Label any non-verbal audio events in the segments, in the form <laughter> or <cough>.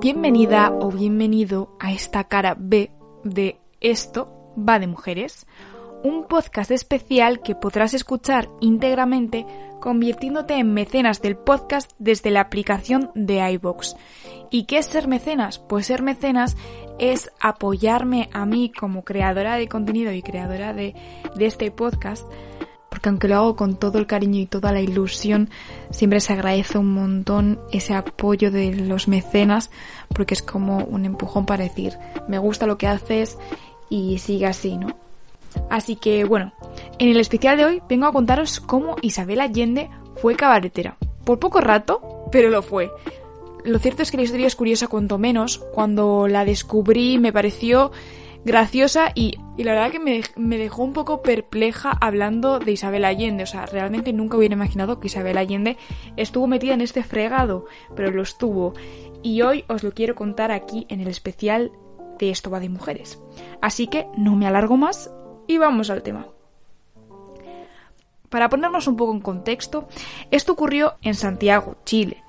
Bienvenida o bienvenido a esta cara B de Esto va de mujeres, un podcast especial que podrás escuchar íntegramente convirtiéndote en mecenas del podcast desde la aplicación de iBox. ¿Y qué es ser mecenas? Pues ser mecenas es apoyarme a mí como creadora de contenido y creadora de, de este podcast aunque lo hago con todo el cariño y toda la ilusión, siempre se agradece un montón ese apoyo de los mecenas, porque es como un empujón para decir, me gusta lo que haces y sigue así, ¿no? Así que bueno, en el especial de hoy vengo a contaros cómo Isabel Allende fue cabaretera. Por poco rato, pero lo fue. Lo cierto es que la historia es curiosa cuanto menos. Cuando la descubrí me pareció graciosa y, la verdad que me, dejó un poco perpleja hablando de Isabel Allende. O sea, realmente nunca hubiera imaginado que Isabel Allende estuvo metida en este fregado, pero lo estuvo. Y hoy os lo quiero contar aquí en el especial de Esto va de mujeres. Así que no me alargo más y vamos al tema. Para ponernos un poco en contexto, esto ocurrió en Santiago, Chile,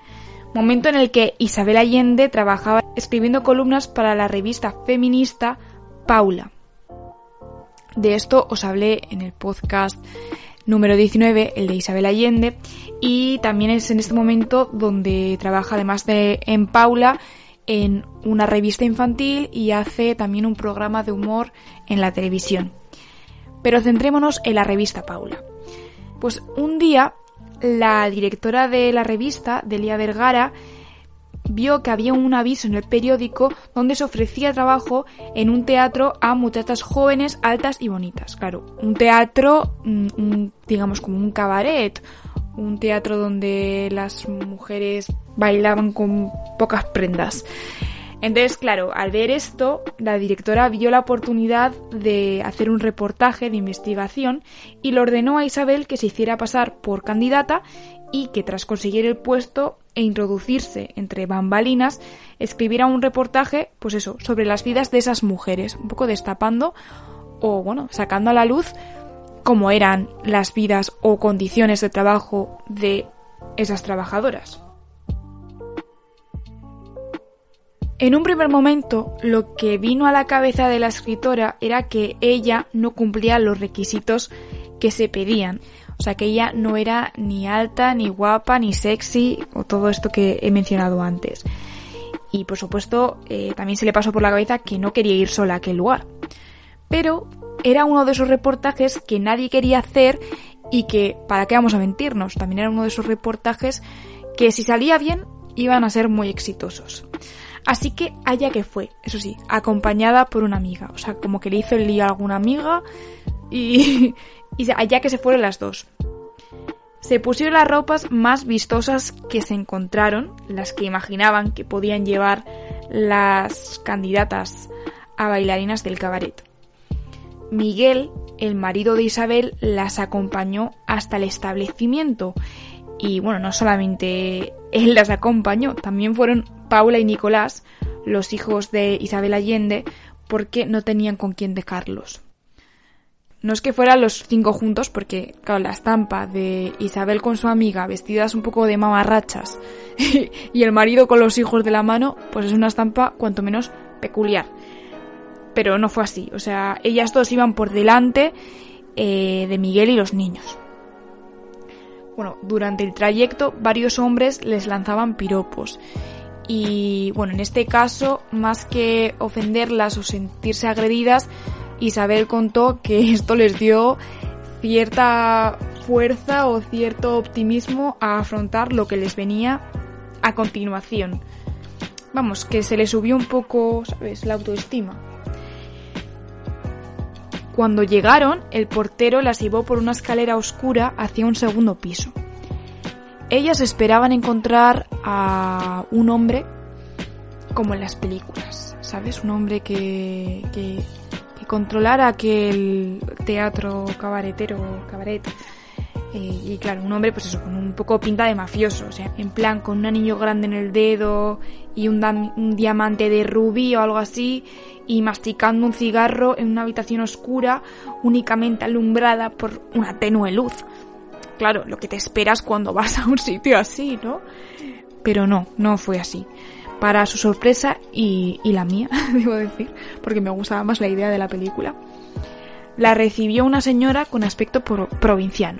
momento en el que Isabel Allende trabajaba escribiendo columnas para la revista feminista Paula. De esto os hablé en el podcast número 19, el de Isabel Allende, y también es en este momento donde trabaja además de en Paula en una revista infantil y hace también un programa de humor en la televisión. Pero centrémonos en la revista Paula. Pues un día la directora de la revista, Delia Vergara, vio que había un aviso en el periódico donde se ofrecía trabajo en un teatro a muchachas jóvenes, altas y bonitas. Claro, un teatro, mm, digamos como un cabaret, un teatro donde las mujeres bailaban con pocas prendas. Entonces, claro, al ver esto, la directora vio la oportunidad de hacer un reportaje de investigación y le ordenó a Isabel que se hiciera pasar por candidata y que tras conseguir el puesto e introducirse entre bambalinas, escribiera un reportaje, pues eso, sobre las vidas de esas mujeres, un poco destapando o, bueno, sacando a la luz cómo eran las vidas o condiciones de trabajo de esas trabajadoras. En un primer momento, lo que vino a la cabeza de la escritora era que ella no cumplía los requisitos que se pedían. O sea que ella no era ni alta, ni guapa, ni sexy, o todo esto que he mencionado antes. Y por supuesto, eh, también se le pasó por la cabeza que no quería ir sola a aquel lugar. Pero era uno de esos reportajes que nadie quería hacer y que, ¿para qué vamos a mentirnos? También era uno de esos reportajes que si salía bien iban a ser muy exitosos. Así que allá que fue, eso sí, acompañada por una amiga. O sea, como que le hizo el lío a alguna amiga y, <laughs> y allá que se fueron las dos. Se pusieron las ropas más vistosas que se encontraron, las que imaginaban que podían llevar las candidatas a bailarinas del cabaret. Miguel, el marido de Isabel, las acompañó hasta el establecimiento. Y bueno, no solamente él las acompañó, también fueron Paula y Nicolás, los hijos de Isabel Allende, porque no tenían con quién dejarlos. No es que fueran los cinco juntos, porque, claro, la estampa de Isabel con su amiga vestidas un poco de mamarrachas <laughs> y el marido con los hijos de la mano, pues es una estampa cuanto menos peculiar. Pero no fue así, o sea, ellas dos iban por delante eh, de Miguel y los niños. Bueno, durante el trayecto varios hombres les lanzaban piropos y bueno, en este caso, más que ofenderlas o sentirse agredidas, Isabel contó que <laughs> esto les dio cierta fuerza o cierto optimismo a afrontar lo que les venía a continuación. Vamos, que se les subió un poco, ¿sabes?, la autoestima. Cuando llegaron, el portero las llevó por una escalera oscura hacia un segundo piso. Ellas esperaban encontrar a un hombre como en las películas, ¿sabes? Un hombre que, que, que controlara aquel teatro cabaretero, cabaret. Eh, y claro, un hombre, pues eso, con un poco pinta de mafioso, o sea, en plan con un anillo grande en el dedo y un diamante de rubí o algo así, y masticando un cigarro en una habitación oscura únicamente alumbrada por una tenue luz. Claro, lo que te esperas cuando vas a un sitio así, ¿no? Pero no, no fue así. Para su sorpresa y, la mía, <laughs> debo decir, porque me gustaba más la idea de la película, la recibió una señora con aspecto pro- provinciano.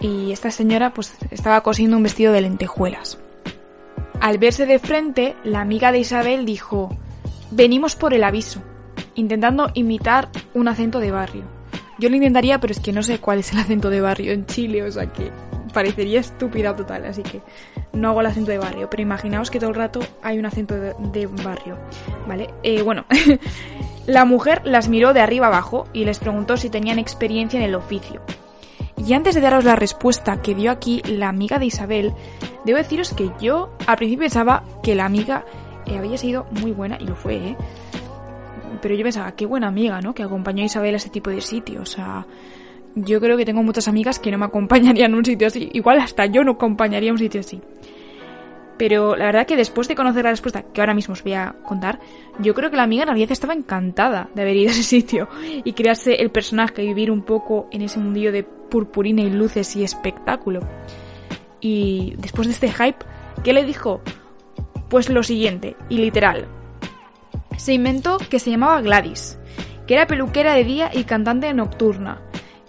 Y esta señora pues estaba cosiendo un vestido de lentejuelas. Al verse de frente, la amiga de Isabel dijo, venimos por el aviso, intentando imitar un acento de barrio. Yo lo intentaría, pero es que no sé cuál es el acento de barrio en Chile, o sea que parecería estúpida total, así que no hago el acento de barrio, pero imaginaos que todo el rato hay un acento de, barrio, ¿vale? Eh, bueno, <laughs> la mujer las miró de arriba abajo y les preguntó si tenían experiencia en el oficio. Y antes de daros la respuesta que dio aquí la amiga de Isabel, debo deciros que yo al principio pensaba que la amiga eh, había sido muy buena, y lo fue, ¿eh? Pero yo pensaba, qué buena amiga, ¿no? Que acompañó a Isabel a ese tipo de sitio. O sea, yo creo que tengo muchas amigas que no me acompañarían a un sitio así. Igual hasta yo no acompañaría a un sitio así. Pero la verdad que después de conocer la respuesta que ahora mismo os voy a contar, yo creo que la amiga en realidad estaba encantada de haber ido a ese sitio y crearse el personaje y vivir un poco en ese mundillo de purpurina y luces y espectáculo. Y después de este hype, ¿qué le dijo? Pues lo siguiente, y literal. Se inventó que se llamaba Gladys, que era peluquera de día y cantante nocturna,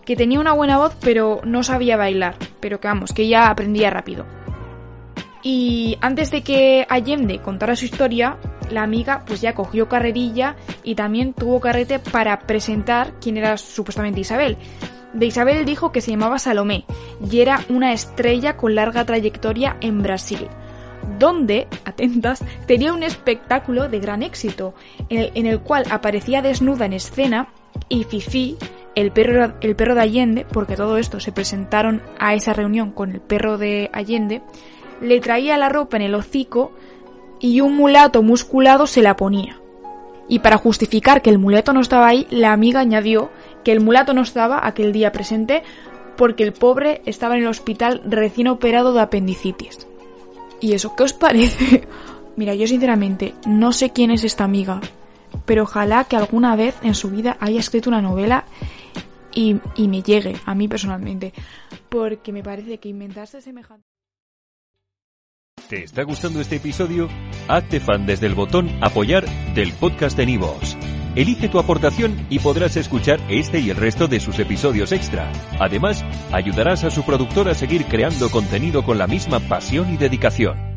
que tenía una buena voz pero no sabía bailar, pero que vamos, que ella aprendía rápido. Y antes de que Allende contara su historia, la amiga pues ya cogió carrerilla y también tuvo carrete para presentar quién era supuestamente Isabel. De Isabel dijo que se llamaba Salomé y era una estrella con larga trayectoria en Brasil, donde, atentas, tenía un espectáculo de gran éxito, en el, en el cual aparecía desnuda en escena y Fifi, el perro, el perro de Allende, porque todo esto se presentaron a esa reunión con el perro de Allende, le traía la ropa en el hocico y un mulato musculado se la ponía. Y para justificar que el mulato no estaba ahí, la amiga añadió que el mulato no estaba aquel día presente porque el pobre estaba en el hospital recién operado de apendicitis. ¿Y eso qué os parece? <laughs> Mira, yo sinceramente no sé quién es esta amiga, pero ojalá que alguna vez en su vida haya escrito una novela y, y me llegue a mí personalmente, porque me parece que inventarse semejante... ¿Te está gustando este episodio? Hazte fan desde el botón Apoyar del podcast de Nivos. Elige tu aportación y podrás escuchar este y el resto de sus episodios extra. Además, ayudarás a su productor a seguir creando contenido con la misma pasión y dedicación.